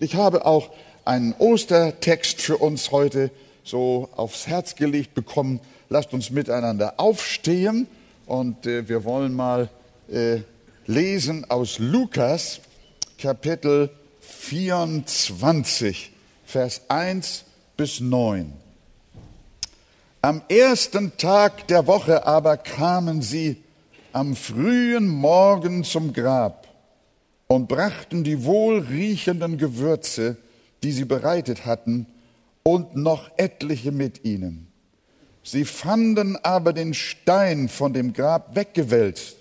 Ich habe auch einen Ostertext für uns heute so aufs Herz gelegt bekommen. Lasst uns miteinander aufstehen und äh, wir wollen mal äh, lesen aus Lukas Kapitel 24, Vers 1 bis 9. Am ersten Tag der Woche aber kamen sie am frühen Morgen zum Grab und brachten die wohlriechenden Gewürze, die sie bereitet hatten, und noch etliche mit ihnen. Sie fanden aber den Stein von dem Grab weggewälzt.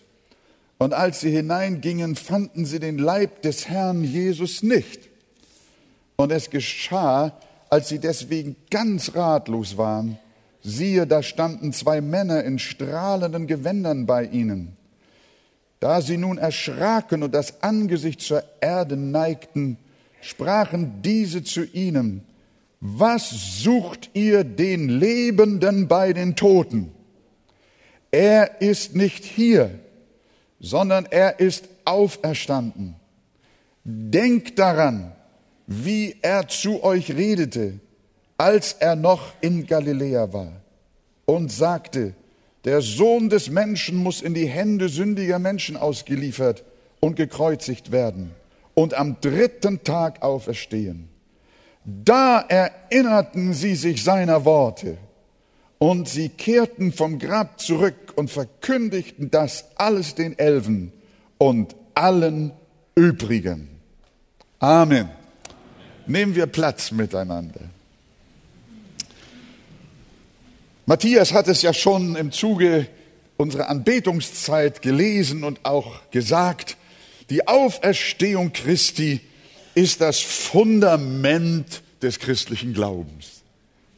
Und als sie hineingingen, fanden sie den Leib des Herrn Jesus nicht. Und es geschah, als sie deswegen ganz ratlos waren, siehe, da standen zwei Männer in strahlenden Gewändern bei ihnen. Da sie nun erschraken und das Angesicht zur Erde neigten, sprachen diese zu ihnen, was sucht ihr den Lebenden bei den Toten? Er ist nicht hier, sondern er ist auferstanden. Denkt daran, wie er zu euch redete, als er noch in Galiläa war und sagte, der Sohn des Menschen muss in die Hände sündiger Menschen ausgeliefert und gekreuzigt werden und am dritten Tag auferstehen. Da erinnerten sie sich seiner Worte und sie kehrten vom Grab zurück und verkündigten das alles den Elfen und allen übrigen. Amen. Nehmen wir Platz miteinander. Matthias hat es ja schon im Zuge unserer Anbetungszeit gelesen und auch gesagt, die Auferstehung Christi ist das Fundament des christlichen Glaubens,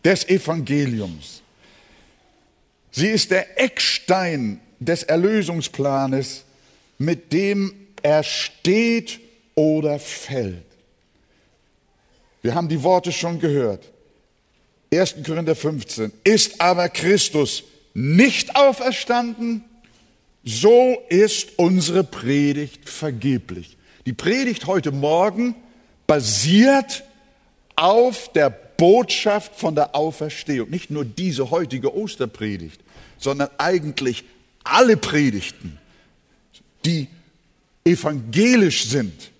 des Evangeliums. Sie ist der Eckstein des Erlösungsplanes, mit dem er steht oder fällt. Wir haben die Worte schon gehört. 1. Korinther 15. Ist aber Christus nicht auferstanden, so ist unsere Predigt vergeblich. Die Predigt heute Morgen basiert auf der Botschaft von der Auferstehung. Nicht nur diese heutige Osterpredigt, sondern eigentlich alle Predigten, die evangelisch sind,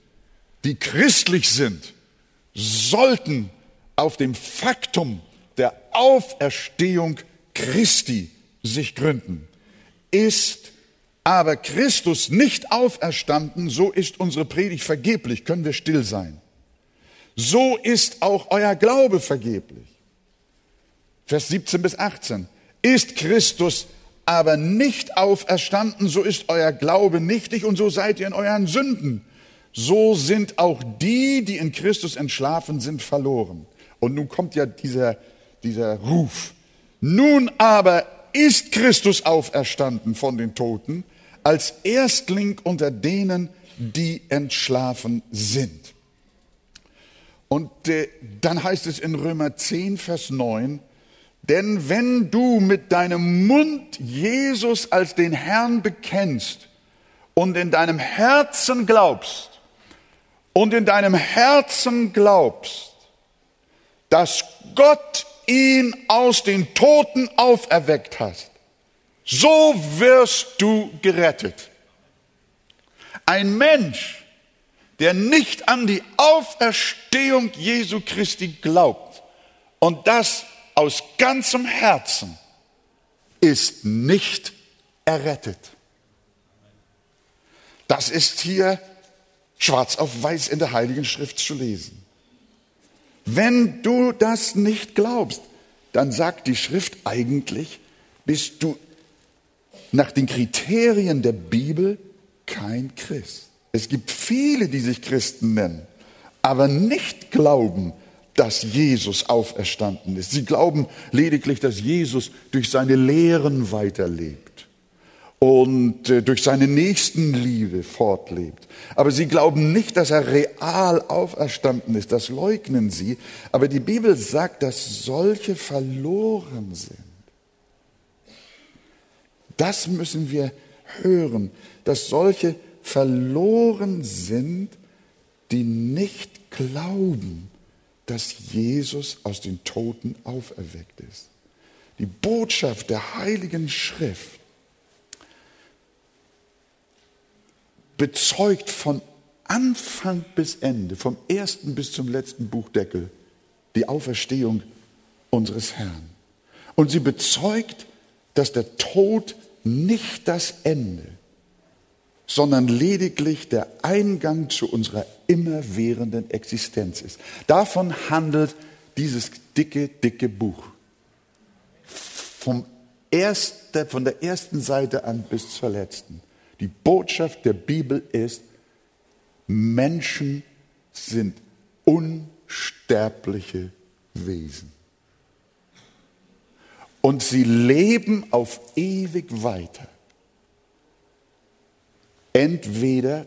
die christlich sind, sollten auf dem Faktum der Auferstehung Christi sich gründen. Ist aber Christus nicht auferstanden, so ist unsere Predigt vergeblich, können wir still sein. So ist auch euer Glaube vergeblich. Vers 17 bis 18. Ist Christus aber nicht auferstanden, so ist euer Glaube nichtig und so seid ihr in euren Sünden. So sind auch die, die in Christus entschlafen sind, verloren. Und nun kommt ja dieser dieser Ruf. Nun aber ist Christus auferstanden von den Toten als Erstling unter denen, die entschlafen sind. Und äh, dann heißt es in Römer 10, Vers 9, denn wenn du mit deinem Mund Jesus als den Herrn bekennst und in deinem Herzen glaubst, und in deinem Herzen glaubst, dass Gott ihn aus den Toten auferweckt hast, so wirst du gerettet. Ein Mensch, der nicht an die Auferstehung Jesu Christi glaubt und das aus ganzem Herzen, ist nicht errettet. Das ist hier schwarz auf weiß in der Heiligen Schrift zu lesen. Wenn du das nicht glaubst, dann sagt die Schrift eigentlich, bist du nach den Kriterien der Bibel kein Christ. Es gibt viele, die sich Christen nennen, aber nicht glauben, dass Jesus auferstanden ist. Sie glauben lediglich, dass Jesus durch seine Lehren weiterlebt und äh, durch seine Nächstenliebe fortlebt. Aber sie glauben nicht, dass er real auferstanden ist. Das leugnen sie. Aber die Bibel sagt, dass solche verloren sind. Das müssen wir hören, dass solche verloren sind, die nicht glauben, dass Jesus aus den Toten auferweckt ist. Die Botschaft der Heiligen Schrift bezeugt von Anfang bis Ende, vom ersten bis zum letzten Buchdeckel, die Auferstehung unseres Herrn. Und sie bezeugt, dass der Tod nicht das Ende, sondern lediglich der Eingang zu unserer immerwährenden Existenz ist. Davon handelt dieses dicke, dicke Buch. Vom erste, von der ersten Seite an bis zur letzten. Die Botschaft der Bibel ist, Menschen sind unsterbliche Wesen. Und sie leben auf ewig weiter. Entweder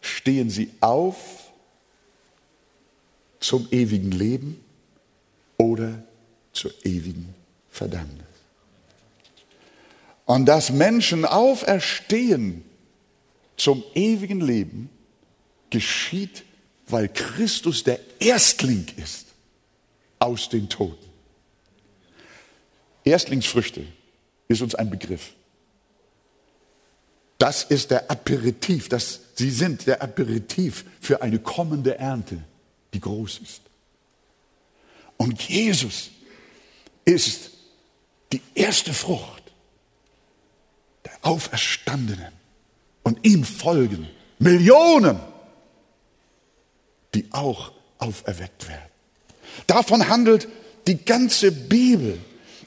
stehen sie auf zum ewigen Leben oder zur ewigen Verdammnis. Und dass Menschen auferstehen zum ewigen Leben, geschieht, weil Christus der Erstling ist aus den Toten. Erstlingsfrüchte ist uns ein Begriff. Das ist der Aperitif, das, sie sind der Aperitif für eine kommende Ernte, die groß ist. Und Jesus ist die erste Frucht Auferstandenen. Und ihm folgen Millionen, die auch auferweckt werden. Davon handelt die ganze Bibel.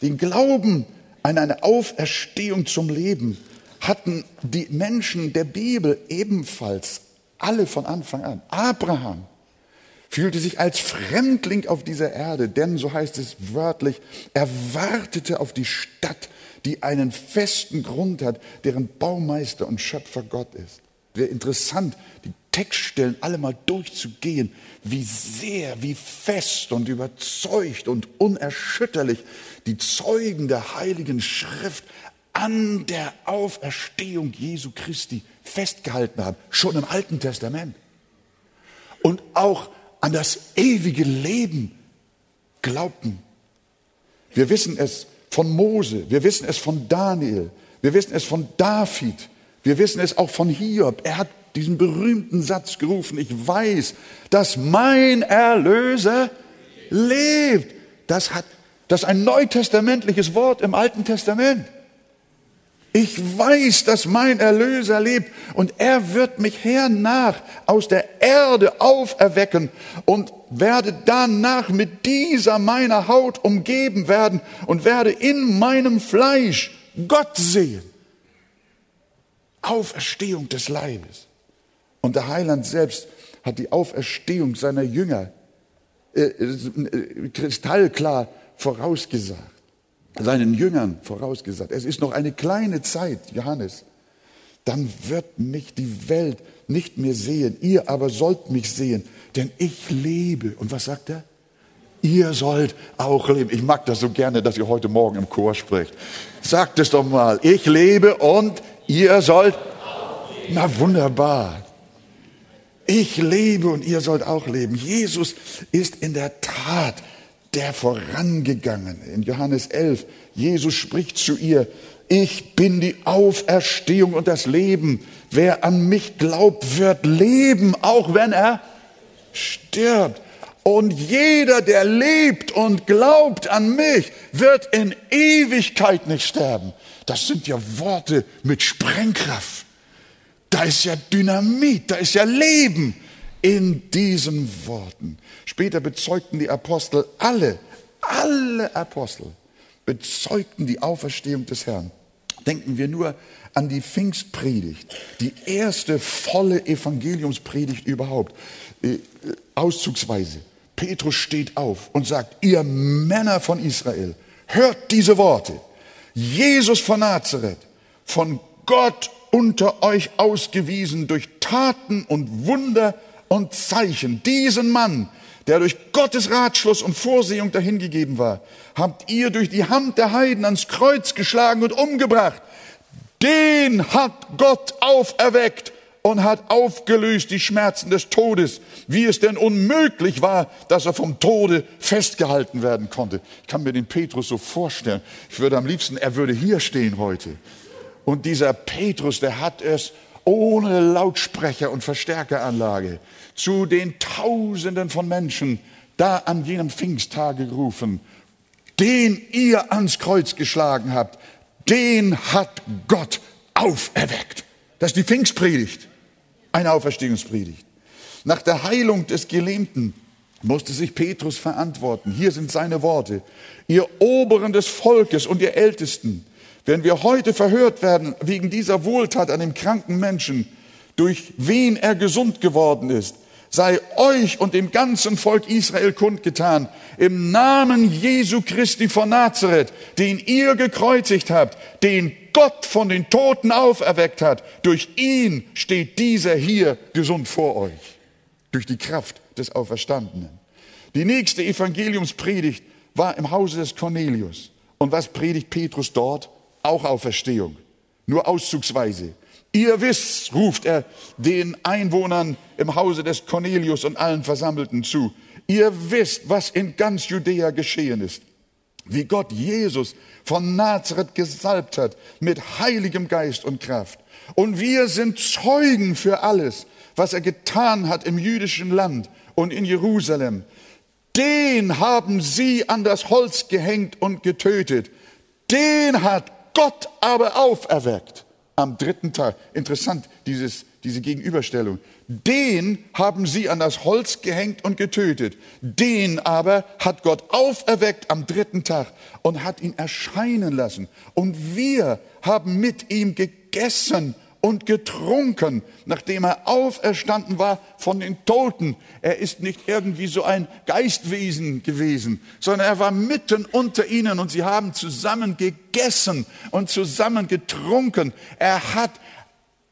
Den Glauben an eine Auferstehung zum Leben hatten die Menschen der Bibel ebenfalls alle von Anfang an. Abraham fühlte sich als Fremdling auf dieser Erde, denn, so heißt es wörtlich, er wartete auf die Stadt, die einen festen Grund hat, deren Baumeister und Schöpfer Gott ist. Wäre interessant, die Textstellen alle mal durchzugehen, wie sehr, wie fest und überzeugt und unerschütterlich die Zeugen der Heiligen Schrift an der Auferstehung Jesu Christi festgehalten haben, schon im Alten Testament. Und auch an das ewige Leben glaubten. Wir wissen es von Mose, wir wissen es von Daniel, wir wissen es von David, wir wissen es auch von Hiob. Er hat diesen berühmten Satz gerufen, ich weiß, dass mein Erlöser lebt. Das hat das ist ein neutestamentliches Wort im Alten Testament. Ich weiß, dass mein Erlöser lebt und er wird mich hernach aus der Erde auferwecken und werde danach mit dieser meiner Haut umgeben werden und werde in meinem Fleisch Gott sehen. Auferstehung des Leibes. Und der Heiland selbst hat die Auferstehung seiner Jünger äh, äh, kristallklar vorausgesagt seinen Jüngern vorausgesagt, es ist noch eine kleine Zeit, Johannes, dann wird mich die Welt nicht mehr sehen, ihr aber sollt mich sehen, denn ich lebe. Und was sagt er? Ihr sollt auch leben. Ich mag das so gerne, dass ihr heute Morgen im Chor spricht. Sagt es doch mal, ich lebe und ihr sollt. Na wunderbar. Ich lebe und ihr sollt auch leben. Jesus ist in der Tat der vorangegangen. In Johannes 11, Jesus spricht zu ihr, ich bin die Auferstehung und das Leben. Wer an mich glaubt, wird leben, auch wenn er stirbt. Und jeder, der lebt und glaubt an mich, wird in Ewigkeit nicht sterben. Das sind ja Worte mit Sprengkraft. Da ist ja Dynamit, da ist ja Leben in diesen Worten. Später bezeugten die Apostel alle, alle Apostel bezeugten die Auferstehung des Herrn. Denken wir nur an die Pfingstpredigt, die erste volle Evangeliumspredigt überhaupt. Äh, auszugsweise. Petrus steht auf und sagt, ihr Männer von Israel, hört diese Worte. Jesus von Nazareth, von Gott unter euch ausgewiesen durch Taten und Wunder und Zeichen. Diesen Mann, der durch Gottes Ratschluss und Vorsehung dahingegeben war, habt ihr durch die Hand der Heiden ans Kreuz geschlagen und umgebracht. Den hat Gott auferweckt und hat aufgelöst die Schmerzen des Todes, wie es denn unmöglich war, dass er vom Tode festgehalten werden konnte. Ich kann mir den Petrus so vorstellen. Ich würde am liebsten, er würde hier stehen heute. Und dieser Petrus, der hat es ohne Lautsprecher und Verstärkeranlage zu den Tausenden von Menschen da an jenem Pfingsttage gerufen. Den ihr ans Kreuz geschlagen habt, den hat Gott auferweckt. Das ist die Pfingstpredigt, eine Auferstehungspredigt. Nach der Heilung des Gelähmten musste sich Petrus verantworten. Hier sind seine Worte. Ihr Oberen des Volkes und ihr Ältesten, wenn wir heute verhört werden wegen dieser Wohltat an dem kranken Menschen, durch wen er gesund geworden ist, sei euch und dem ganzen Volk Israel kundgetan, im Namen Jesu Christi von Nazareth, den ihr gekreuzigt habt, den Gott von den Toten auferweckt hat, durch ihn steht dieser hier gesund vor euch, durch die Kraft des Auferstandenen. Die nächste Evangeliumspredigt war im Hause des Cornelius. Und was predigt Petrus dort? auch Auferstehung, nur auszugsweise. Ihr wisst, ruft er den Einwohnern im Hause des Cornelius und allen Versammelten zu, ihr wisst, was in ganz Judäa geschehen ist, wie Gott Jesus von Nazareth gesalbt hat mit heiligem Geist und Kraft. Und wir sind Zeugen für alles, was er getan hat im jüdischen Land und in Jerusalem. Den haben sie an das Holz gehängt und getötet. Den hat Gott aber auferweckt am dritten Tag. Interessant, dieses, diese Gegenüberstellung. Den haben sie an das Holz gehängt und getötet. Den aber hat Gott auferweckt am dritten Tag und hat ihn erscheinen lassen. Und wir haben mit ihm gegessen und getrunken, nachdem er auferstanden war von den Toten. Er ist nicht irgendwie so ein Geistwesen gewesen, sondern er war mitten unter ihnen und sie haben zusammen gegessen und zusammen getrunken. Er hat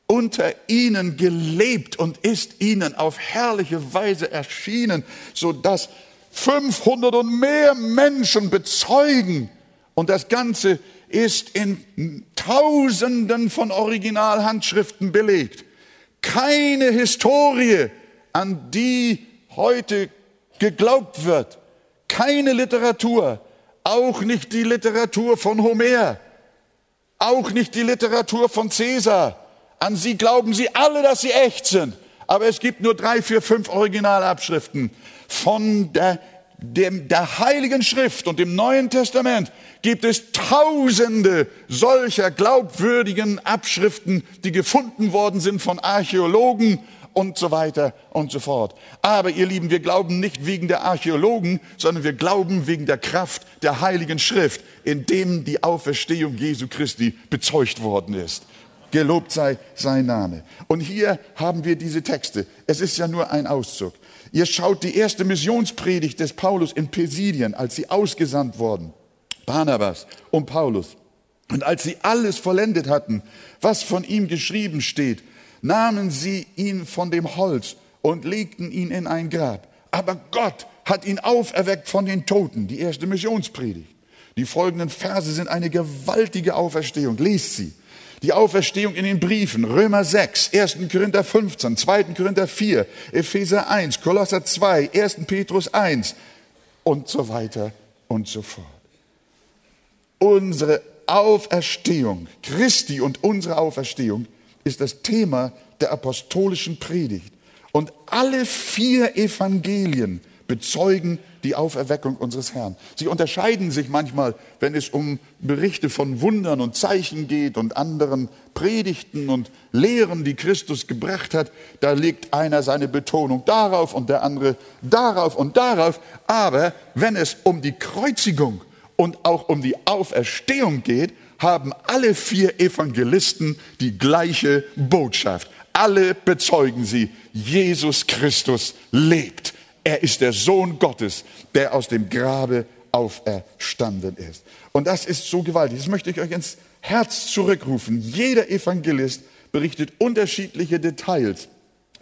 unter ihnen gelebt und ist ihnen auf herrliche Weise erschienen, so dass 500 und mehr Menschen bezeugen und das Ganze ist in Tausenden von Originalhandschriften belegt. Keine Historie, an die heute geglaubt wird. Keine Literatur, auch nicht die Literatur von Homer, auch nicht die Literatur von Caesar. An sie glauben sie alle, dass sie echt sind. Aber es gibt nur drei, vier, fünf Originalabschriften von der dem, der Heiligen Schrift und dem Neuen Testament gibt es tausende solcher glaubwürdigen Abschriften, die gefunden worden sind von Archäologen und so weiter und so fort. Aber ihr Lieben, wir glauben nicht wegen der Archäologen, sondern wir glauben wegen der Kraft der Heiligen Schrift, in dem die Auferstehung Jesu Christi bezeugt worden ist. Gelobt sei sein Name. Und hier haben wir diese Texte. Es ist ja nur ein Auszug. Ihr schaut die erste Missionspredigt des Paulus in Pesidien, als sie ausgesandt wurden. Barnabas und Paulus. Und als sie alles vollendet hatten, was von ihm geschrieben steht, nahmen sie ihn von dem Holz und legten ihn in ein Grab. Aber Gott hat ihn auferweckt von den Toten. Die erste Missionspredigt. Die folgenden Verse sind eine gewaltige Auferstehung. Lest sie. Die Auferstehung in den Briefen, Römer 6, 1. Korinther 15, 2. Korinther 4, Epheser 1, Kolosser 2, 1. Petrus 1 und so weiter und so fort. Unsere Auferstehung, Christi und unsere Auferstehung ist das Thema der apostolischen Predigt. Und alle vier Evangelien bezeugen die Auferweckung unseres Herrn. Sie unterscheiden sich manchmal, wenn es um Berichte von Wundern und Zeichen geht und anderen Predigten und Lehren, die Christus gebracht hat. Da legt einer seine Betonung darauf und der andere darauf und darauf. Aber wenn es um die Kreuzigung und auch um die Auferstehung geht, haben alle vier Evangelisten die gleiche Botschaft. Alle bezeugen sie, Jesus Christus lebt. Er ist der Sohn Gottes, der aus dem Grabe auferstanden ist. Und das ist so gewaltig. Das möchte ich euch ins Herz zurückrufen. Jeder Evangelist berichtet unterschiedliche Details,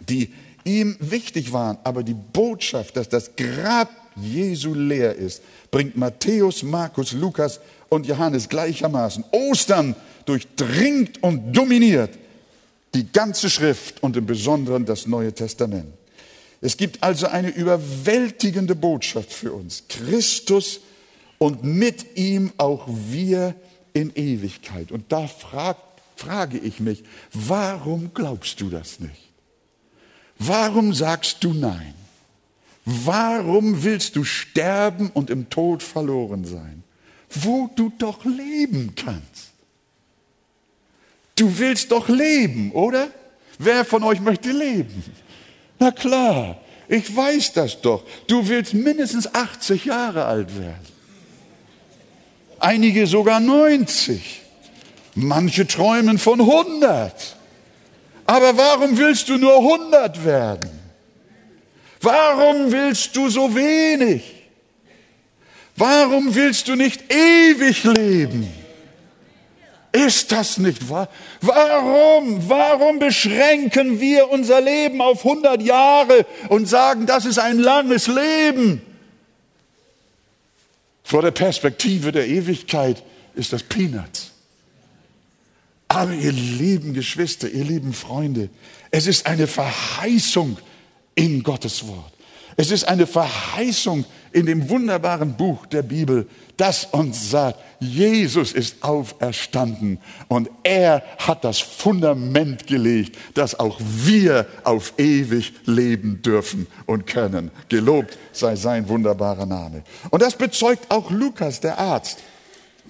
die ihm wichtig waren. Aber die Botschaft, dass das Grab Jesu leer ist, bringt Matthäus, Markus, Lukas und Johannes gleichermaßen. Ostern durchdringt und dominiert Die ganze Schrift und im Besonderen das Neue Testament. Es gibt also eine überwältigende Botschaft für uns. Christus und mit ihm auch wir in Ewigkeit. Und da frag, frage ich mich, warum glaubst du das nicht? Warum sagst du nein? Warum willst du sterben und im Tod verloren sein, wo du doch leben kannst? Du willst doch leben, oder? Wer von euch möchte leben? Na klar, ich weiß das doch. Du willst mindestens 80 Jahre alt werden. Einige sogar 90. Manche träumen von 100. Aber warum willst du nur 100 werden? Warum willst du so wenig? Warum willst du nicht ewig leben? Ist das nicht wahr? Warum, warum beschränken wir unser Leben auf 100 Jahre und sagen, das ist ein langes Leben? Vor der Perspektive der Ewigkeit ist das Peanuts. Aber ihr lieben Geschwister, ihr lieben Freunde, es ist eine Verheißung in Gottes Wort. Es ist eine Verheißung in dem wunderbaren Buch der Bibel, das uns sagt, Jesus ist auferstanden und er hat das Fundament gelegt, dass auch wir auf ewig leben dürfen und können. Gelobt sei sein wunderbarer Name. Und das bezeugt auch Lukas, der Arzt,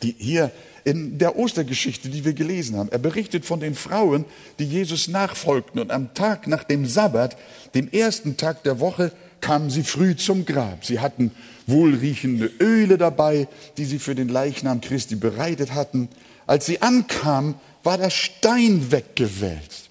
die hier in der Ostergeschichte, die wir gelesen haben. Er berichtet von den Frauen, die Jesus nachfolgten und am Tag nach dem Sabbat, dem ersten Tag der Woche, kamen sie früh zum Grab. Sie hatten wohlriechende Öle dabei, die sie für den Leichnam Christi bereitet hatten. Als sie ankamen, war der Stein weggewälzt.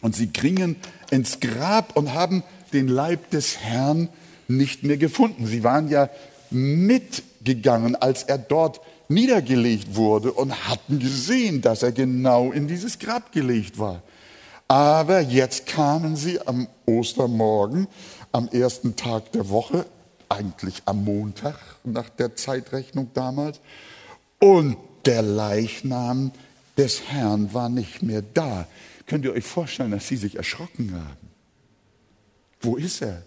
Und sie gingen ins Grab und haben den Leib des Herrn nicht mehr gefunden. Sie waren ja mitgegangen, als er dort niedergelegt wurde und hatten gesehen, dass er genau in dieses Grab gelegt war. Aber jetzt kamen sie am Ostermorgen, am ersten Tag der Woche, eigentlich am Montag nach der Zeitrechnung damals, und der Leichnam des Herrn war nicht mehr da. Könnt ihr euch vorstellen, dass sie sich erschrocken haben? Wo ist er?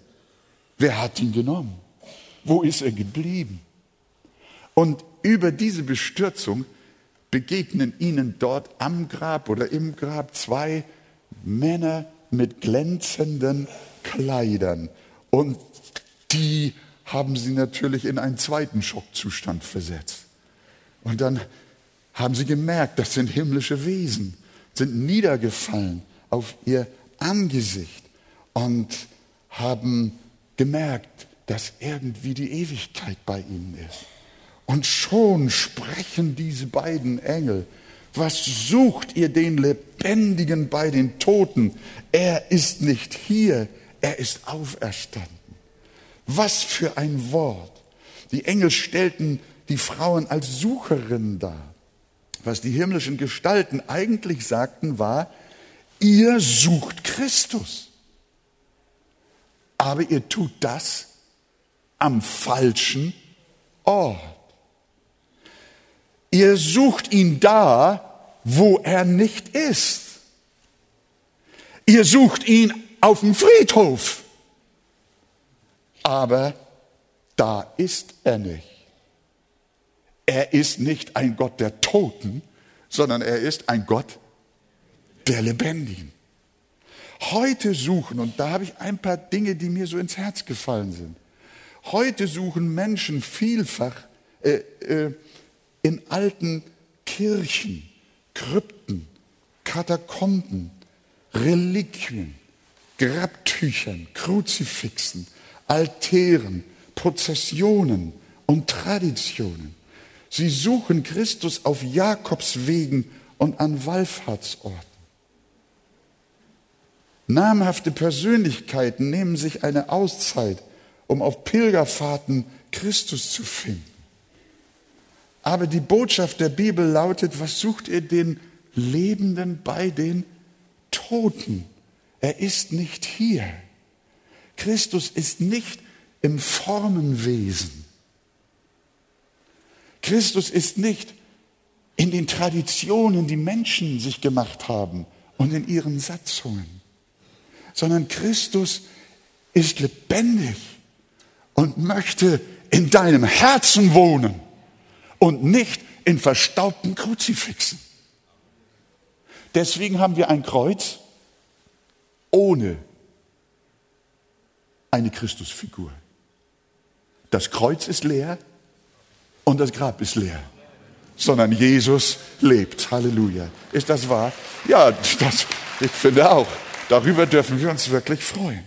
Wer hat ihn genommen? Wo ist er geblieben? Und über diese Bestürzung begegnen ihnen dort am Grab oder im Grab zwei Männer mit glänzenden Kleidern. Und die haben sie natürlich in einen zweiten Schockzustand versetzt. Und dann haben sie gemerkt, das sind himmlische Wesen, sind niedergefallen auf ihr Angesicht und haben gemerkt, dass irgendwie die Ewigkeit bei ihnen ist. Und schon sprechen diese beiden Engel, was sucht ihr den Lebendigen bei den Toten? Er ist nicht hier, er ist auferstanden. Was für ein Wort. Die Engel stellten die Frauen als Sucherinnen dar. Was die himmlischen Gestalten eigentlich sagten, war, ihr sucht Christus. Aber ihr tut das am falschen Ort. Ihr sucht ihn da, wo er nicht ist. Ihr sucht ihn auf dem Friedhof. Aber da ist er nicht. Er ist nicht ein Gott der Toten, sondern er ist ein Gott der Lebendigen. Heute suchen, und da habe ich ein paar Dinge, die mir so ins Herz gefallen sind. Heute suchen Menschen vielfach äh, äh, in alten Kirchen, Krypten, Katakomben, Reliquien, Grabtüchern, Kruzifixen, Altären, Prozessionen und Traditionen. Sie suchen Christus auf Jakobswegen und an Wallfahrtsorten. Namhafte Persönlichkeiten nehmen sich eine Auszeit, um auf Pilgerfahrten Christus zu finden. Aber die Botschaft der Bibel lautet, was sucht ihr den Lebenden bei den Toten? Er ist nicht hier. Christus ist nicht im Formenwesen. Christus ist nicht in den Traditionen, die Menschen sich gemacht haben und in ihren Satzungen, sondern Christus ist lebendig und möchte in deinem Herzen wohnen und nicht in verstaubten Kruzifixen. Deswegen haben wir ein Kreuz ohne eine Christusfigur. Das Kreuz ist leer und das Grab ist leer, sondern Jesus lebt. Halleluja. Ist das wahr? Ja, das, ich finde auch. Darüber dürfen wir uns wirklich freuen.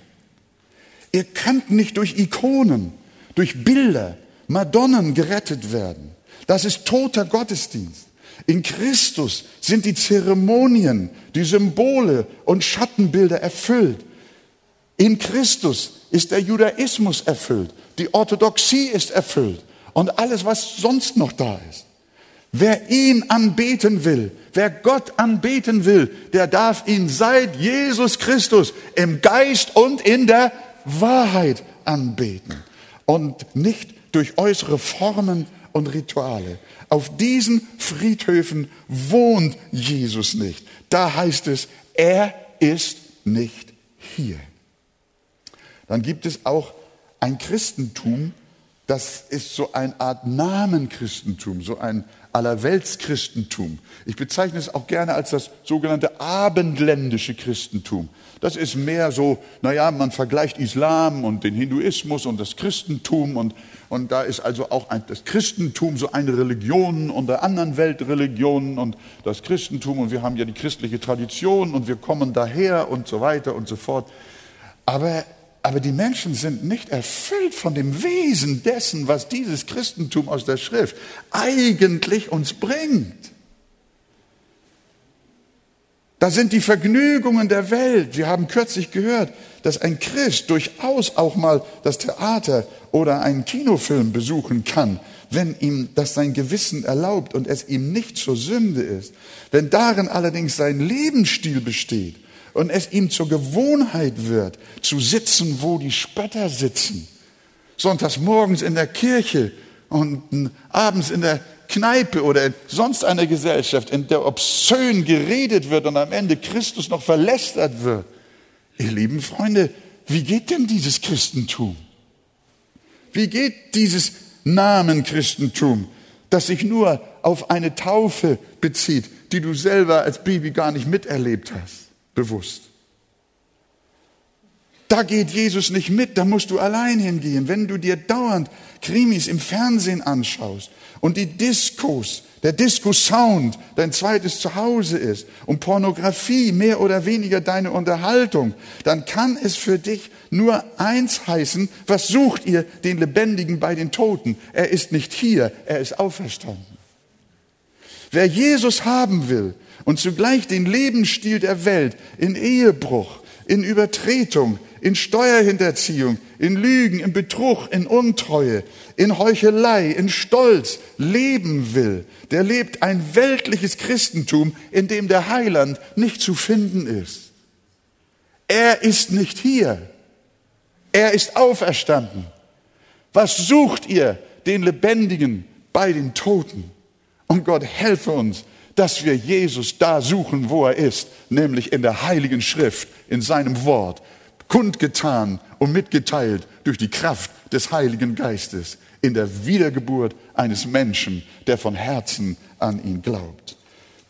Ihr könnt nicht durch Ikonen, durch Bilder, Madonnen gerettet werden. Das ist toter Gottesdienst. In Christus sind die Zeremonien, die Symbole und Schattenbilder erfüllt. In Christus ist der Judaismus erfüllt, die Orthodoxie ist erfüllt und alles, was sonst noch da ist. Wer ihn anbeten will, wer Gott anbeten will, der darf ihn seit Jesus Christus im Geist und in der Wahrheit anbeten und nicht durch äußere Formen und Rituale. Auf diesen Friedhöfen wohnt Jesus nicht. Da heißt es, er ist nicht hier. Dann gibt es auch ein Christentum, das ist so eine Art Namenchristentum, so ein Allerweltschristentum. Ich bezeichne es auch gerne als das sogenannte abendländische Christentum. Das ist mehr so, naja, man vergleicht Islam und den Hinduismus und das Christentum und, und da ist also auch ein, das Christentum so eine Religion unter anderen Weltreligionen und das Christentum und wir haben ja die christliche Tradition und wir kommen daher und so weiter und so fort. Aber aber die Menschen sind nicht erfüllt von dem Wesen dessen, was dieses Christentum aus der Schrift eigentlich uns bringt. Da sind die Vergnügungen der Welt. Wir haben kürzlich gehört, dass ein Christ durchaus auch mal das Theater oder einen Kinofilm besuchen kann, wenn ihm das sein Gewissen erlaubt und es ihm nicht zur Sünde ist. Wenn darin allerdings sein Lebensstil besteht und es ihm zur Gewohnheit wird, zu sitzen, wo die Spötter sitzen. Sonntags morgens in der Kirche und abends in der Kneipe oder sonst einer Gesellschaft, in der obszön geredet wird und am Ende Christus noch verlästert wird. Ihr lieben Freunde, wie geht denn dieses Christentum? Wie geht dieses Namenchristentum, das sich nur auf eine Taufe bezieht, die du selber als Baby gar nicht miterlebt hast? Bewusst. Da geht Jesus nicht mit, da musst du allein hingehen. Wenn du dir dauernd Krimis im Fernsehen anschaust und die Diskos, der Disco-Sound dein zweites Zuhause ist und Pornografie mehr oder weniger deine Unterhaltung, dann kann es für dich nur eins heißen, was sucht ihr den Lebendigen bei den Toten? Er ist nicht hier, er ist auferstanden. Wer Jesus haben will, und zugleich den Lebensstil der Welt in Ehebruch, in Übertretung, in Steuerhinterziehung, in Lügen, in Betrug, in Untreue, in Heuchelei, in Stolz leben will, der lebt ein weltliches Christentum, in dem der Heiland nicht zu finden ist. Er ist nicht hier. Er ist auferstanden. Was sucht ihr den Lebendigen bei den Toten? Und Gott helfe uns, dass wir Jesus da suchen, wo er ist, nämlich in der Heiligen Schrift, in seinem Wort, kundgetan und mitgeteilt durch die Kraft des Heiligen Geistes in der Wiedergeburt eines Menschen, der von Herzen an ihn glaubt.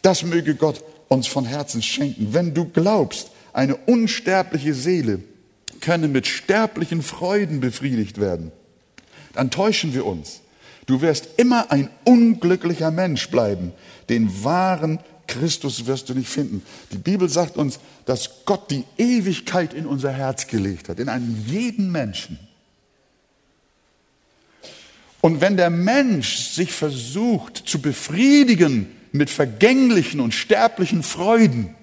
Das möge Gott uns von Herzen schenken. Wenn du glaubst, eine unsterbliche Seele könne mit sterblichen Freuden befriedigt werden, dann täuschen wir uns. Du wirst immer ein unglücklicher Mensch bleiben. Den wahren Christus wirst du nicht finden. Die Bibel sagt uns, dass Gott die Ewigkeit in unser Herz gelegt hat, in einen jeden Menschen. Und wenn der Mensch sich versucht zu befriedigen mit vergänglichen und sterblichen Freuden,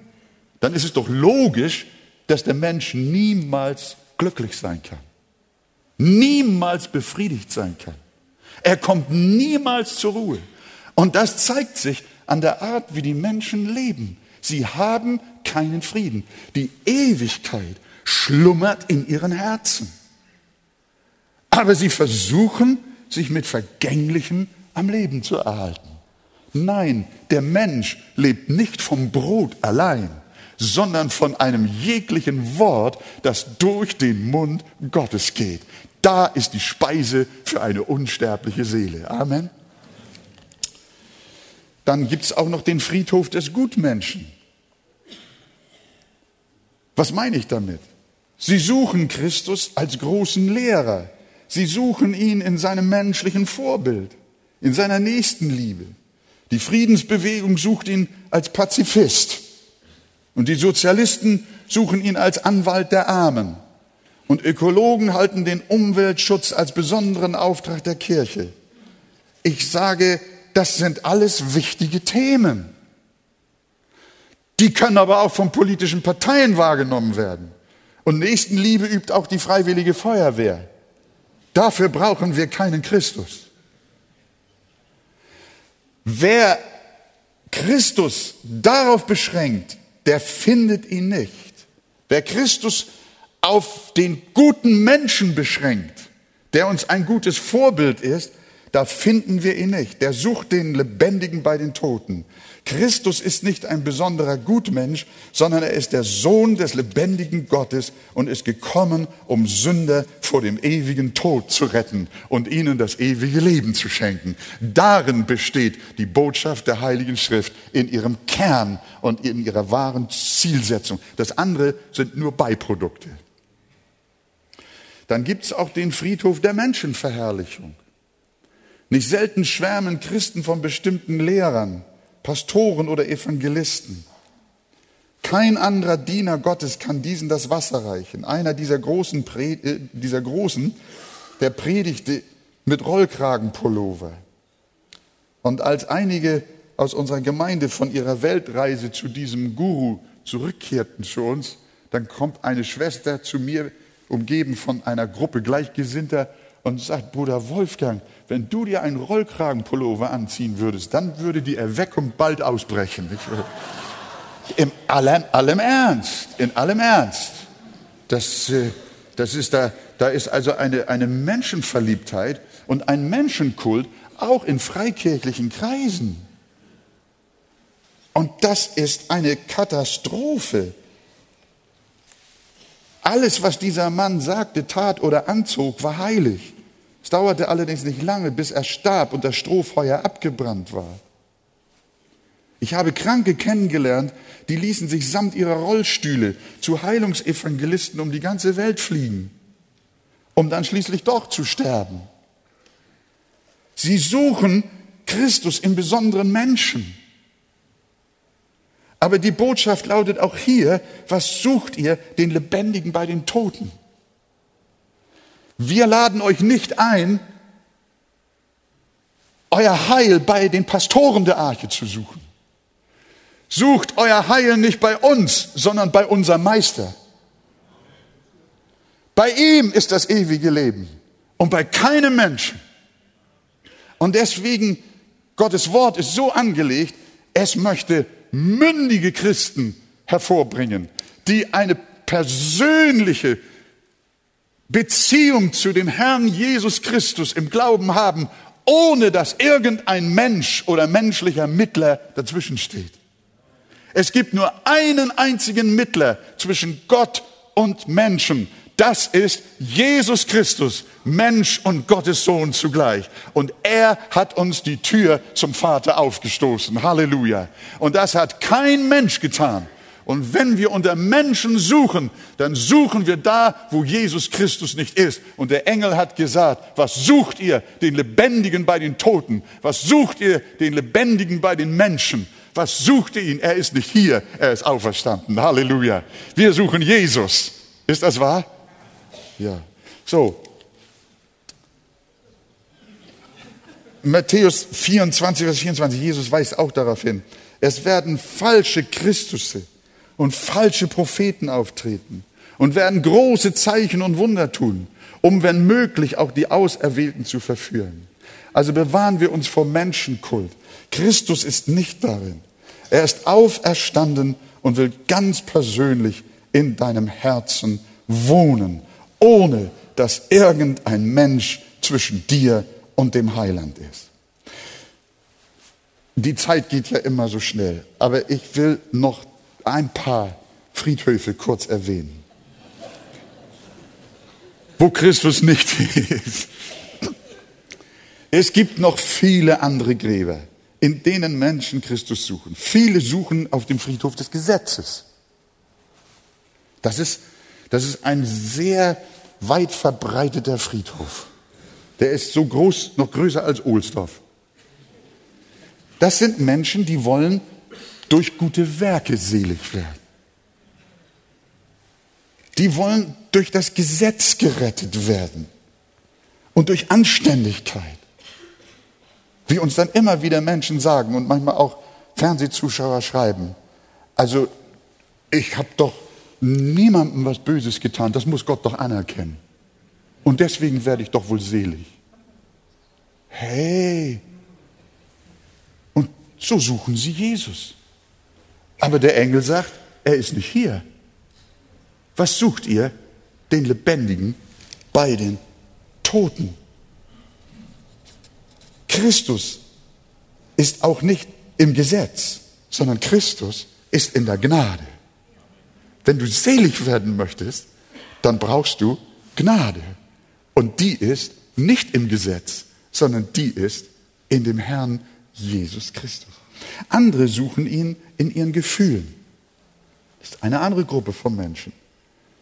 dann ist es doch logisch, dass der Mensch niemals glücklich sein kann, niemals befriedigt sein kann. Er kommt niemals zur Ruhe. Und das zeigt sich an der Art, wie die Menschen leben. Sie haben keinen Frieden. Die Ewigkeit schlummert in ihren Herzen. Aber sie versuchen, sich mit Vergänglichem am Leben zu erhalten. Nein, der Mensch lebt nicht vom Brot allein, sondern von einem jeglichen Wort, das durch den Mund Gottes geht. Da ist die Speise für eine unsterbliche Seele. Amen. Dann gibt es auch noch den Friedhof des Gutmenschen. Was meine ich damit? Sie suchen Christus als großen Lehrer. Sie suchen ihn in seinem menschlichen Vorbild, in seiner Nächstenliebe. Die Friedensbewegung sucht ihn als Pazifist. Und die Sozialisten suchen ihn als Anwalt der Armen. Und Ökologen halten den Umweltschutz als besonderen Auftrag der Kirche. Ich sage, das sind alles wichtige Themen. Die können aber auch von politischen Parteien wahrgenommen werden. Und Nächstenliebe übt auch die freiwillige Feuerwehr. Dafür brauchen wir keinen Christus. Wer Christus darauf beschränkt, der findet ihn nicht. Wer Christus auf den guten Menschen beschränkt, der uns ein gutes Vorbild ist, da finden wir ihn nicht. Der sucht den Lebendigen bei den Toten. Christus ist nicht ein besonderer Gutmensch, sondern er ist der Sohn des lebendigen Gottes und ist gekommen, um Sünder vor dem ewigen Tod zu retten und ihnen das ewige Leben zu schenken. Darin besteht die Botschaft der Heiligen Schrift in ihrem Kern und in ihrer wahren Zielsetzung. Das andere sind nur Beiprodukte. Dann gibt es auch den Friedhof der Menschenverherrlichung. Nicht selten schwärmen Christen von bestimmten Lehrern, Pastoren oder Evangelisten. Kein anderer Diener Gottes kann diesen das Wasser reichen. Einer dieser großen, äh, dieser großen der predigte mit Rollkragenpullover. Und als einige aus unserer Gemeinde von ihrer Weltreise zu diesem Guru zurückkehrten zu uns, dann kommt eine Schwester zu mir, umgeben von einer Gruppe Gleichgesinnter, und sagt, Bruder Wolfgang, wenn du dir einen Rollkragenpullover anziehen würdest, dann würde die Erweckung bald ausbrechen. In allem, allem Ernst, in allem Ernst. Das, äh, das ist da, da ist also eine, eine Menschenverliebtheit und ein Menschenkult, auch in freikirchlichen Kreisen. Und das ist eine Katastrophe. Alles, was dieser Mann sagte, tat oder anzog, war heilig. Es dauerte allerdings nicht lange, bis er starb und das Strohfeuer abgebrannt war. Ich habe Kranke kennengelernt, die ließen sich samt ihrer Rollstühle zu Heilungsevangelisten um die ganze Welt fliegen, um dann schließlich doch zu sterben. Sie suchen Christus in besonderen Menschen. Aber die Botschaft lautet auch hier, was sucht ihr den Lebendigen bei den Toten? Wir laden euch nicht ein, euer Heil bei den Pastoren der Arche zu suchen. Sucht euer Heil nicht bei uns, sondern bei unserem Meister. Bei ihm ist das ewige Leben und bei keinem Menschen. Und deswegen, Gottes Wort ist so angelegt, es möchte mündige Christen hervorbringen, die eine persönliche Beziehung zu dem Herrn Jesus Christus im Glauben haben, ohne dass irgendein Mensch oder menschlicher Mittler dazwischen steht. Es gibt nur einen einzigen Mittler zwischen Gott und Menschen. Das ist Jesus Christus, Mensch und Gottes Sohn zugleich. Und er hat uns die Tür zum Vater aufgestoßen. Halleluja. Und das hat kein Mensch getan. Und wenn wir unter Menschen suchen, dann suchen wir da, wo Jesus Christus nicht ist. Und der Engel hat gesagt, was sucht ihr den Lebendigen bei den Toten? Was sucht ihr den Lebendigen bei den Menschen? Was sucht ihr ihn? Er ist nicht hier, er ist auferstanden. Halleluja. Wir suchen Jesus. Ist das wahr? Ja. So. Matthäus 24, Vers 24, Jesus weist auch darauf hin. Es werden falsche Christusse und falsche Propheten auftreten und werden große Zeichen und Wunder tun, um wenn möglich auch die Auserwählten zu verführen. Also bewahren wir uns vor Menschenkult. Christus ist nicht darin. Er ist auferstanden und will ganz persönlich in deinem Herzen wohnen, ohne dass irgendein Mensch zwischen dir und dem Heiland ist. Die Zeit geht ja immer so schnell, aber ich will noch ein paar Friedhöfe kurz erwähnen, wo Christus nicht ist. Es gibt noch viele andere Gräber, in denen Menschen Christus suchen. Viele suchen auf dem Friedhof des Gesetzes. Das ist, das ist ein sehr weit verbreiteter Friedhof. Der ist so groß, noch größer als Ohlsdorf. Das sind Menschen, die wollen durch gute Werke selig werden. Die wollen durch das Gesetz gerettet werden und durch Anständigkeit. Wie uns dann immer wieder Menschen sagen und manchmal auch Fernsehzuschauer schreiben. Also ich habe doch niemandem was Böses getan, das muss Gott doch anerkennen. Und deswegen werde ich doch wohl selig. Hey, und so suchen sie Jesus. Aber der Engel sagt, er ist nicht hier. Was sucht ihr? Den Lebendigen bei den Toten. Christus ist auch nicht im Gesetz, sondern Christus ist in der Gnade. Wenn du selig werden möchtest, dann brauchst du Gnade. Und die ist nicht im Gesetz, sondern die ist in dem Herrn Jesus Christus. Andere suchen ihn in ihren Gefühlen. Das ist eine andere Gruppe von Menschen.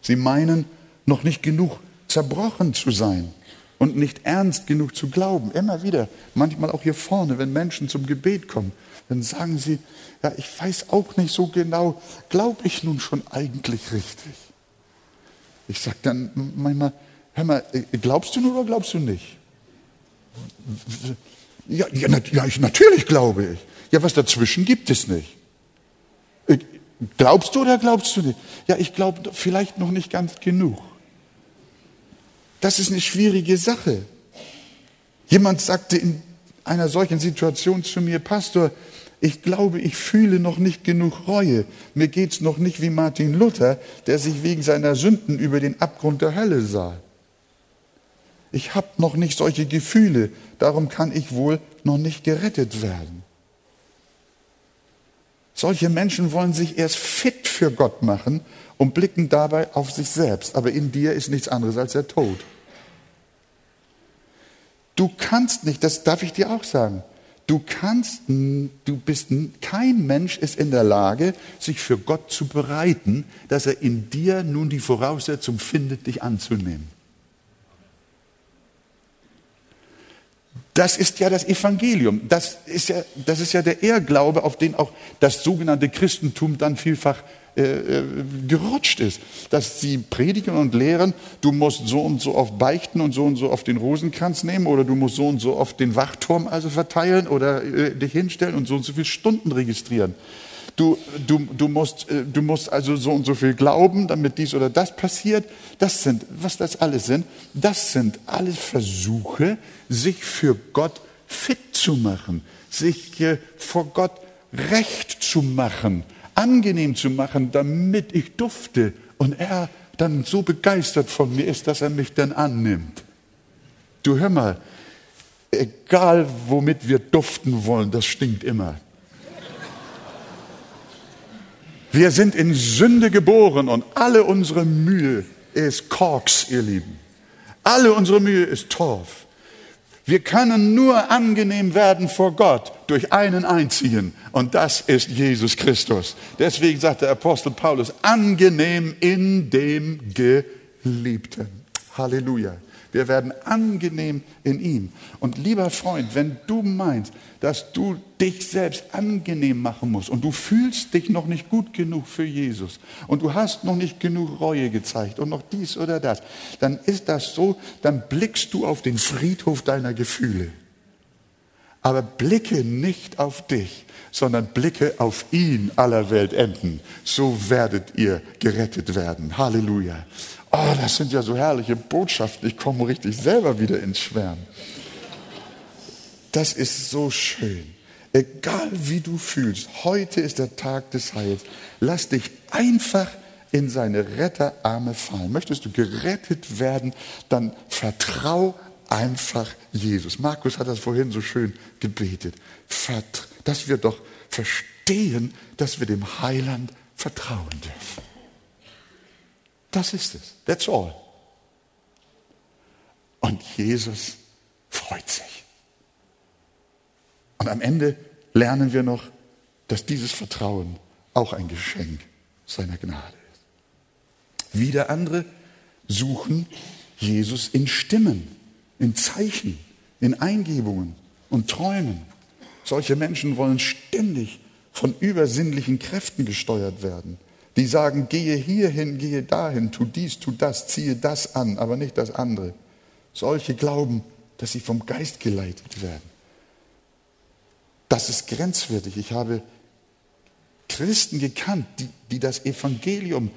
Sie meinen, noch nicht genug zerbrochen zu sein und nicht ernst genug zu glauben. Immer wieder, manchmal auch hier vorne, wenn Menschen zum Gebet kommen, dann sagen sie, ja, ich weiß auch nicht so genau, glaube ich nun schon eigentlich richtig? Ich sage dann manchmal, hör mal, glaubst du nur oder glaubst du nicht? Ja, ja, ja natürlich glaube ich. Ja, was dazwischen gibt es nicht. Äh, glaubst du oder glaubst du nicht? Ja, ich glaube vielleicht noch nicht ganz genug. Das ist eine schwierige Sache. Jemand sagte in einer solchen Situation zu mir, Pastor, ich glaube, ich fühle noch nicht genug Reue. Mir geht's noch nicht wie Martin Luther, der sich wegen seiner Sünden über den Abgrund der Hölle sah. Ich habe noch nicht solche Gefühle, darum kann ich wohl noch nicht gerettet werden. Solche Menschen wollen sich erst fit für Gott machen und blicken dabei auf sich selbst. Aber in dir ist nichts anderes als der Tod. Du kannst nicht, das darf ich dir auch sagen, du kannst, du bist, kein Mensch ist in der Lage, sich für Gott zu bereiten, dass er in dir nun die Voraussetzung findet, dich anzunehmen. Das ist ja das Evangelium. Das ist ja, das ist ja der Ehrglaube, auf den auch das sogenannte Christentum dann vielfach äh, äh, gerutscht ist. Dass sie predigen und lehren, du musst so und so oft beichten und so und so oft den Rosenkranz nehmen oder du musst so und so oft den Wachturm also verteilen oder äh, dich hinstellen und so und so viele Stunden registrieren. Du, du, du, musst, äh, du musst also so und so viel glauben, damit dies oder das passiert. Das sind, was das alles sind, das sind alles Versuche, sich für Gott fit zu machen, sich äh, vor Gott recht zu machen, angenehm zu machen, damit ich dufte und er dann so begeistert von mir ist, dass er mich dann annimmt. Du hör mal, egal womit wir duften wollen, das stinkt immer. Wir sind in Sünde geboren und alle unsere Mühe ist Korks, ihr Lieben. Alle unsere Mühe ist Torf. Wir können nur angenehm werden vor Gott durch einen einzigen und das ist Jesus Christus. Deswegen sagt der Apostel Paulus, angenehm in dem Geliebten. Halleluja. Wir werden angenehm in ihm. Und lieber Freund, wenn du meinst, dass du dich selbst angenehm machen musst und du fühlst dich noch nicht gut genug für Jesus und du hast noch nicht genug Reue gezeigt und noch dies oder das, dann ist das so, dann blickst du auf den Friedhof deiner Gefühle. Aber blicke nicht auf dich, sondern blicke auf ihn aller Welt enden. So werdet ihr gerettet werden. Halleluja. Oh, das sind ja so herrliche Botschaften. Ich komme richtig selber wieder ins Schwärmen. Das ist so schön. Egal wie du fühlst, heute ist der Tag des Heils. Lass dich einfach in seine Retterarme fallen. Möchtest du gerettet werden, dann vertrau einfach Jesus. Markus hat das vorhin so schön gebetet. Dass wir doch verstehen, dass wir dem Heiland vertrauen dürfen. Das ist es. That's all. Und Jesus freut sich. Und am Ende lernen wir noch, dass dieses Vertrauen auch ein Geschenk seiner Gnade ist. Wieder andere suchen Jesus in Stimmen, in Zeichen, in Eingebungen und Träumen. Solche Menschen wollen ständig von übersinnlichen Kräften gesteuert werden. Die sagen, gehe hierhin, gehe dahin, tu dies, tu das, ziehe das an, aber nicht das andere. Solche glauben, dass sie vom Geist geleitet werden. Das ist grenzwertig. Ich habe Christen gekannt, die, die das Evangelium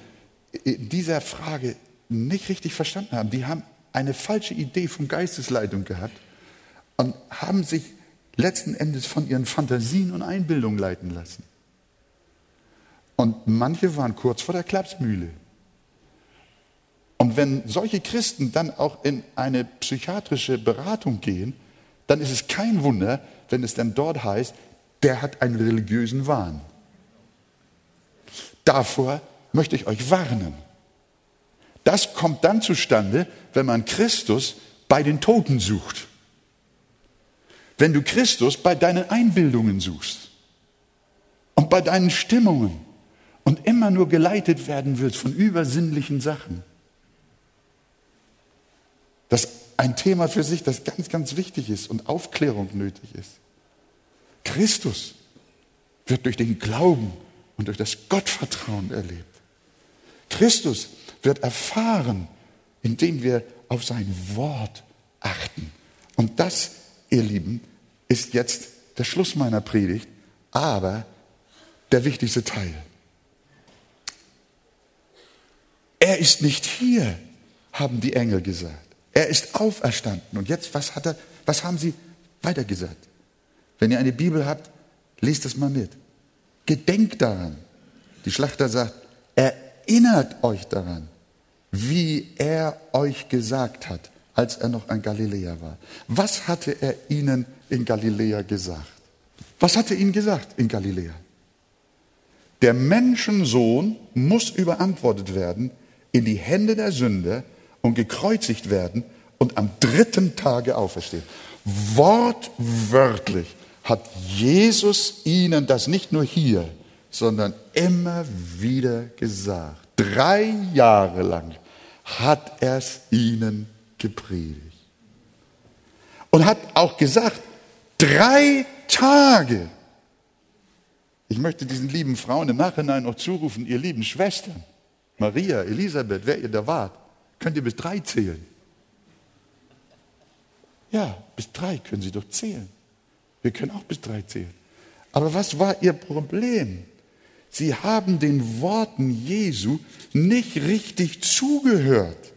in dieser Frage nicht richtig verstanden haben. Die haben eine falsche Idee von Geistesleitung gehabt und haben sich letzten Endes von ihren Fantasien und Einbildungen leiten lassen. Und manche waren kurz vor der Klapsmühle. Und wenn solche Christen dann auch in eine psychiatrische Beratung gehen, dann ist es kein Wunder, wenn es dann dort heißt, der hat einen religiösen Wahn. Davor möchte ich euch warnen. Das kommt dann zustande, wenn man Christus bei den Toten sucht. Wenn du Christus bei deinen Einbildungen suchst und bei deinen Stimmungen und immer nur geleitet werden willst von übersinnlichen Sachen. Das ein Thema für sich, das ganz, ganz wichtig ist und Aufklärung nötig ist. Christus wird durch den Glauben und durch das Gottvertrauen erlebt. Christus wird erfahren, indem wir auf sein Wort achten. Und das, ihr Lieben, ist jetzt der Schluss meiner Predigt, aber der wichtigste Teil. Er ist nicht hier, haben die Engel gesagt. Er ist auferstanden. Und jetzt, was, hat er, was haben sie weitergesagt? Wenn ihr eine Bibel habt, lest das mal mit. Gedenkt daran. Die Schlachter sagt, erinnert euch daran, wie er euch gesagt hat, als er noch in Galiläa war. Was hatte er ihnen in Galiläa gesagt? Was hat er ihnen gesagt in Galiläa? Der Menschensohn muss überantwortet werden in die Hände der Sünder und gekreuzigt werden und am dritten Tage auferstehen. Wortwörtlich hat Jesus ihnen das nicht nur hier, sondern immer wieder gesagt. Drei Jahre lang hat er es ihnen gepredigt. Und hat auch gesagt, drei Tage. Ich möchte diesen lieben Frauen im Nachhinein noch zurufen, ihr lieben Schwestern, Maria, Elisabeth, wer ihr da wart, Könnt ihr bis drei zählen? Ja, bis drei können Sie doch zählen. Wir können auch bis drei zählen. Aber was war Ihr Problem? Sie haben den Worten Jesu nicht richtig zugehört.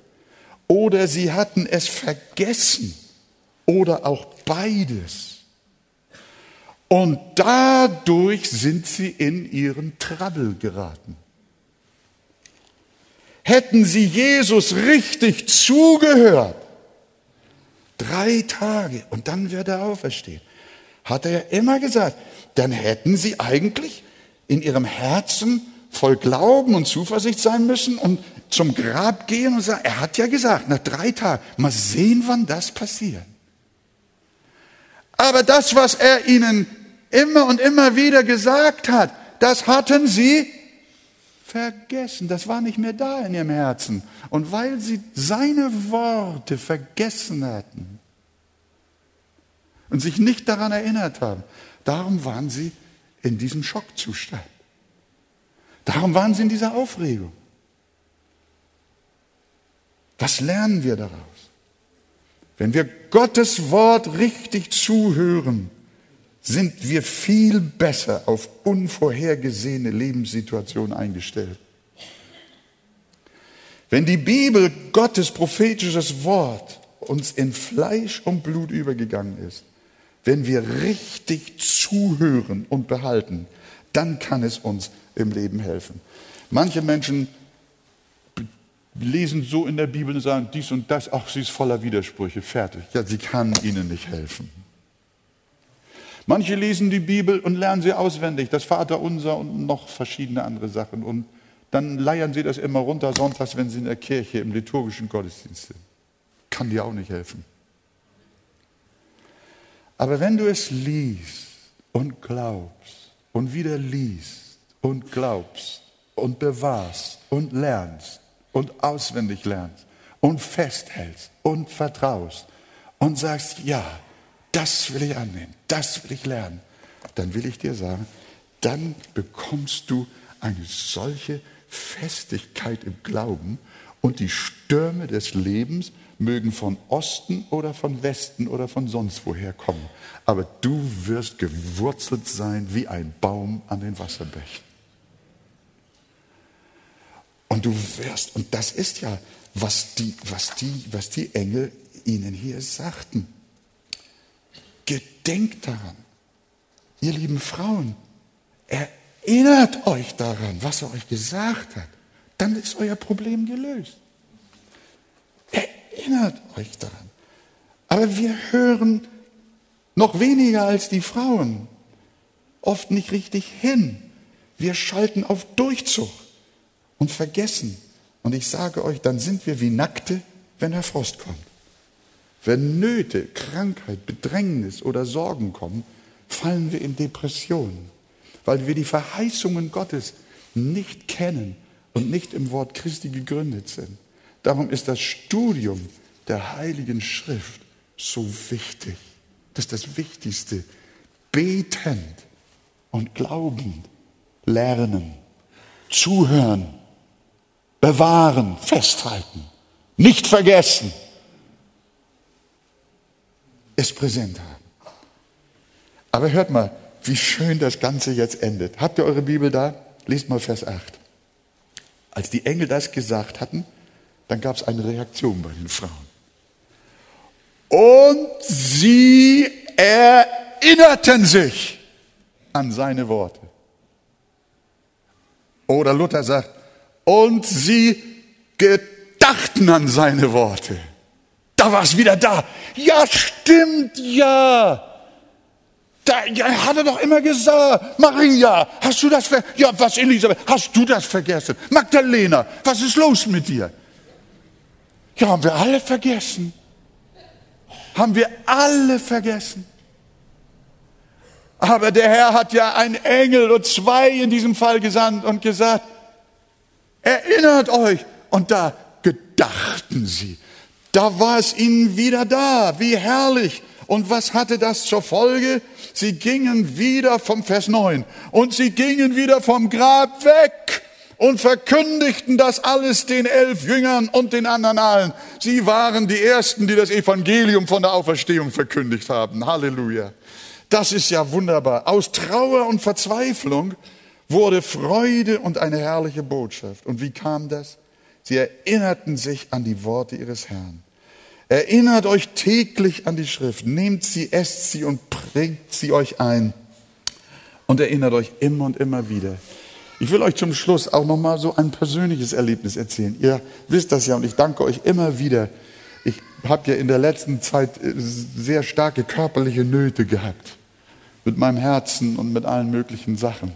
Oder Sie hatten es vergessen. Oder auch beides. Und dadurch sind Sie in Ihren Trouble geraten. Hätten sie Jesus richtig zugehört, drei Tage und dann wird er auferstehen, hat er ja immer gesagt, dann hätten sie eigentlich in ihrem Herzen voll Glauben und Zuversicht sein müssen und zum Grab gehen und sagen, er hat ja gesagt, nach drei Tagen, mal sehen, wann das passiert. Aber das, was er ihnen immer und immer wieder gesagt hat, das hatten sie vergessen. Das war nicht mehr da in ihrem Herzen. Und weil sie seine Worte vergessen hatten und sich nicht daran erinnert haben, darum waren sie in diesem Schockzustand. Darum waren sie in dieser Aufregung. Was lernen wir daraus? Wenn wir Gottes Wort richtig zuhören, sind wir viel besser auf unvorhergesehene Lebenssituationen eingestellt. Wenn die Bibel, Gottes prophetisches Wort, uns in Fleisch und Blut übergegangen ist, wenn wir richtig zuhören und behalten, dann kann es uns im Leben helfen. Manche Menschen lesen so in der Bibel und sagen dies und das, ach, sie ist voller Widersprüche, fertig. Ja, sie kann ihnen nicht helfen. Manche lesen die Bibel und lernen sie auswendig, das Vaterunser und noch verschiedene andere Sachen und dann leiern sie das immer runter sonntags, wenn sie in der Kirche im liturgischen Gottesdienst sind. Kann dir auch nicht helfen. Aber wenn du es liest und glaubst und wieder liest und glaubst und bewahrst und lernst und auswendig lernst und festhältst und vertraust und sagst, ja, das will ich annehmen, das will ich lernen, dann will ich dir sagen, dann bekommst du eine solche Festigkeit im Glauben und die Stürme des Lebens mögen von Osten oder von Westen oder von sonst woher kommen. Aber du wirst gewurzelt sein wie ein Baum an den Wasserbächen. Und du wirst, und das ist ja, was die, was die, was die Engel ihnen hier sagten. Gedenkt daran, ihr lieben Frauen, erinnert euch daran, was er euch gesagt hat. Dann ist euer Problem gelöst. Erinnert euch daran. Aber wir hören noch weniger als die Frauen oft nicht richtig hin. Wir schalten auf Durchzug und vergessen. Und ich sage euch, dann sind wir wie Nackte, wenn der Frost kommt. Wenn Nöte, Krankheit, Bedrängnis oder Sorgen kommen, fallen wir in Depressionen, weil wir die Verheißungen Gottes nicht kennen und nicht im Wort Christi gegründet sind. Darum ist das Studium der Heiligen Schrift so wichtig. Das ist das Wichtigste. Betend und glaubend lernen, zuhören, bewahren, festhalten, nicht vergessen, es präsent haben. Aber hört mal, wie schön das Ganze jetzt endet. Habt ihr eure Bibel da? Lest mal Vers 8. Als die Engel das gesagt hatten, dann gab es eine Reaktion bei den Frauen. Und sie erinnerten sich an seine Worte. Oder Luther sagt, und sie gedachten an seine Worte. Da war es wieder da. Ja, stimmt, ja. Da ja, hat er doch immer gesagt, Maria, hast du das vergessen? Ja, was Elisabeth, hast du das vergessen? Magdalena, was ist los mit dir? Ja, haben wir alle vergessen. Haben wir alle vergessen. Aber der Herr hat ja einen Engel und zwei in diesem Fall gesandt und gesagt, erinnert euch. Und da gedachten sie. Da war es ihnen wieder da. Wie herrlich. Und was hatte das zur Folge? Sie gingen wieder vom Vers 9 und sie gingen wieder vom Grab weg und verkündigten das alles den elf Jüngern und den anderen allen. Sie waren die Ersten, die das Evangelium von der Auferstehung verkündigt haben. Halleluja. Das ist ja wunderbar. Aus Trauer und Verzweiflung wurde Freude und eine herrliche Botschaft. Und wie kam das? Sie erinnerten sich an die Worte ihres Herrn. Erinnert euch täglich an die Schrift, nehmt sie, esst sie und bringt sie euch ein. Und erinnert euch immer und immer wieder. Ich will euch zum Schluss auch noch mal so ein persönliches Erlebnis erzählen. Ihr wisst das ja und ich danke euch immer wieder. Ich habe ja in der letzten Zeit äh, sehr starke körperliche Nöte gehabt mit meinem Herzen und mit allen möglichen Sachen.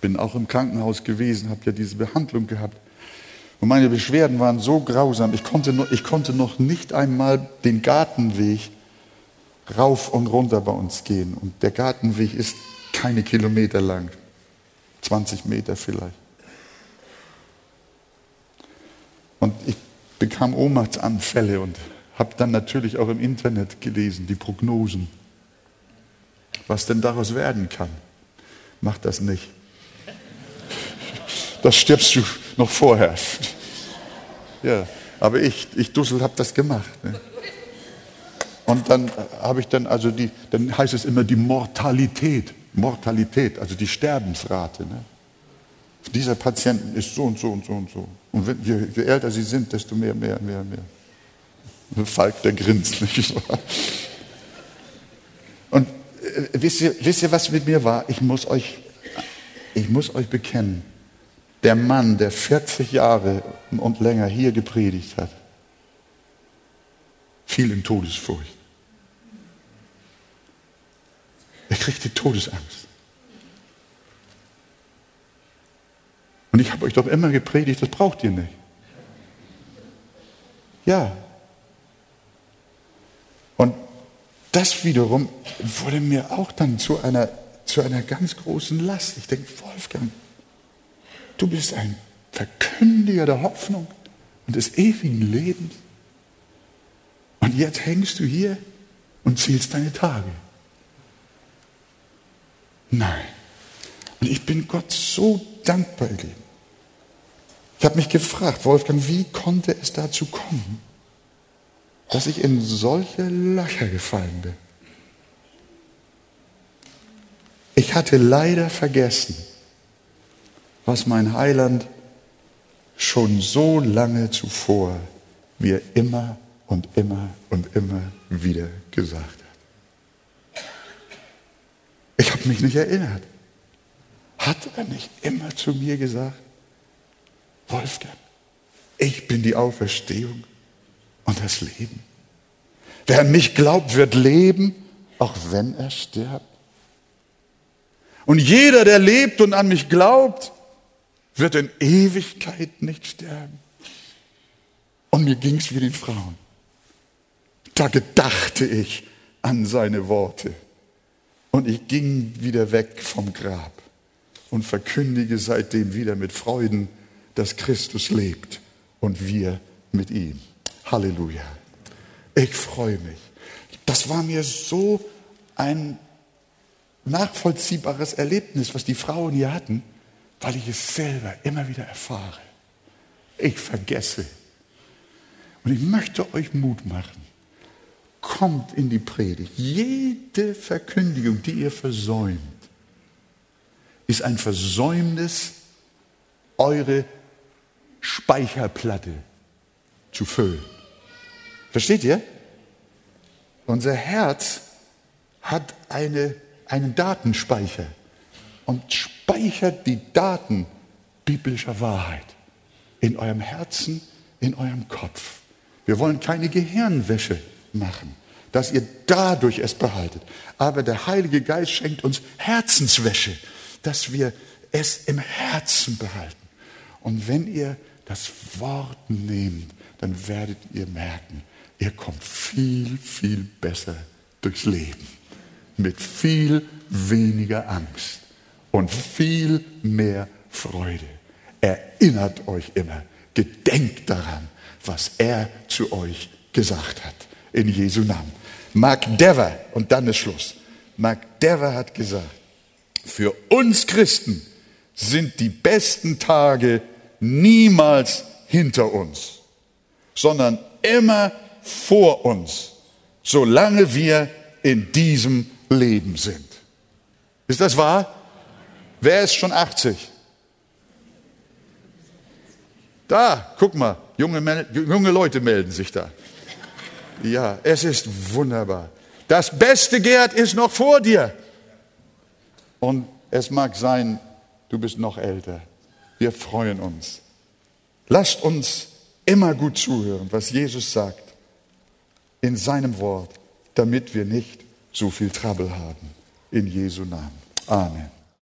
Bin auch im Krankenhaus gewesen, habe ja diese Behandlung gehabt. Und meine Beschwerden waren so grausam, ich konnte, noch, ich konnte noch nicht einmal den Gartenweg rauf und runter bei uns gehen. Und der Gartenweg ist keine Kilometer lang. 20 Meter vielleicht. Und ich bekam Ohnmachtsanfälle und habe dann natürlich auch im Internet gelesen, die Prognosen, was denn daraus werden kann. Mach das nicht. Das stirbst du noch vorher. Ja, aber ich, ich Dussel, habe das gemacht. Ne? Und dann habe ich dann, also die, dann heißt es immer die Mortalität Mortalität, also die Sterbensrate. Ne? Dieser Patienten ist so und so und so und so. Und wenn, je, je, älter sie sind, desto mehr, mehr, mehr, mehr. Falk, der grinst, nicht wahr? Und äh, wisst, ihr, wisst ihr, was mit mir war? Ich muss euch, ich muss euch bekennen, der Mann, der 40 Jahre und länger hier gepredigt hat, fiel in Todesfurcht. Er kriegte Todesangst. Und ich habe euch doch immer gepredigt, das braucht ihr nicht. Ja. Und das wiederum wurde mir auch dann zu einer, zu einer ganz großen Last. Ich denke, Wolfgang, du bist ein Verkündiger der Hoffnung und des ewigen Lebens. Und jetzt hängst du hier und zählst deine Tage. Nein. Und ich bin Gott so dankbar, ihr Lieben. Ich habe mich gefragt, Wolfgang, wie konnte es dazu kommen, dass ich in solche Löcher gefallen bin? Ich hatte leider vergessen, was mein Heiland schon so lange zuvor mir immer und immer und immer wieder gesagt hat. Ich habe mich nicht erinnert. Hat er nicht immer zu mir gesagt, Wolfgang, ich bin die Auferstehung und das Leben. Wer an mich glaubt, wird leben, auch wenn er stirbt. Und jeder, der lebt und an mich glaubt, wird in Ewigkeit nicht sterben. Und mir ging es wie den Frauen. Da gedachte ich an seine Worte. Und ich ging wieder weg vom Grab und verkündige seitdem wieder mit Freuden, dass Christus lebt und wir mit ihm. Halleluja. Ich freue mich. Das war mir so ein nachvollziehbares Erlebnis, was die Frauen hier hatten, weil ich es selber immer wieder erfahre. Ich vergesse. Und ich möchte euch Mut machen. Kommt in die Predigt. Jede Verkündigung, die ihr versäumt, ist ein Versäumnis, eure Speicherplatte zu füllen. Versteht ihr? Unser Herz hat eine, einen Datenspeicher und speichert die Daten biblischer Wahrheit in eurem Herzen, in eurem Kopf. Wir wollen keine Gehirnwäsche machen, dass ihr dadurch es behaltet. Aber der Heilige Geist schenkt uns Herzenswäsche, dass wir es im Herzen behalten. Und wenn ihr das Wort nehmt, dann werdet ihr merken, ihr kommt viel, viel besser durchs Leben. Mit viel weniger Angst und viel mehr Freude. Erinnert euch immer, gedenkt daran, was er zu euch gesagt hat. In Jesu Namen. Mark Dever, und dann ist Schluss. Mark Dever hat gesagt, für uns Christen sind die besten Tage niemals hinter uns, sondern immer vor uns, solange wir in diesem Leben sind. Ist das wahr? Wer ist schon 80? Da, guck mal, junge, junge Leute melden sich da. Ja, es ist wunderbar. Das Beste, Gerd, ist noch vor dir. Und es mag sein, du bist noch älter. Wir freuen uns. Lasst uns immer gut zuhören, was Jesus sagt in seinem Wort, damit wir nicht so viel Trouble haben. In Jesu Namen. Amen.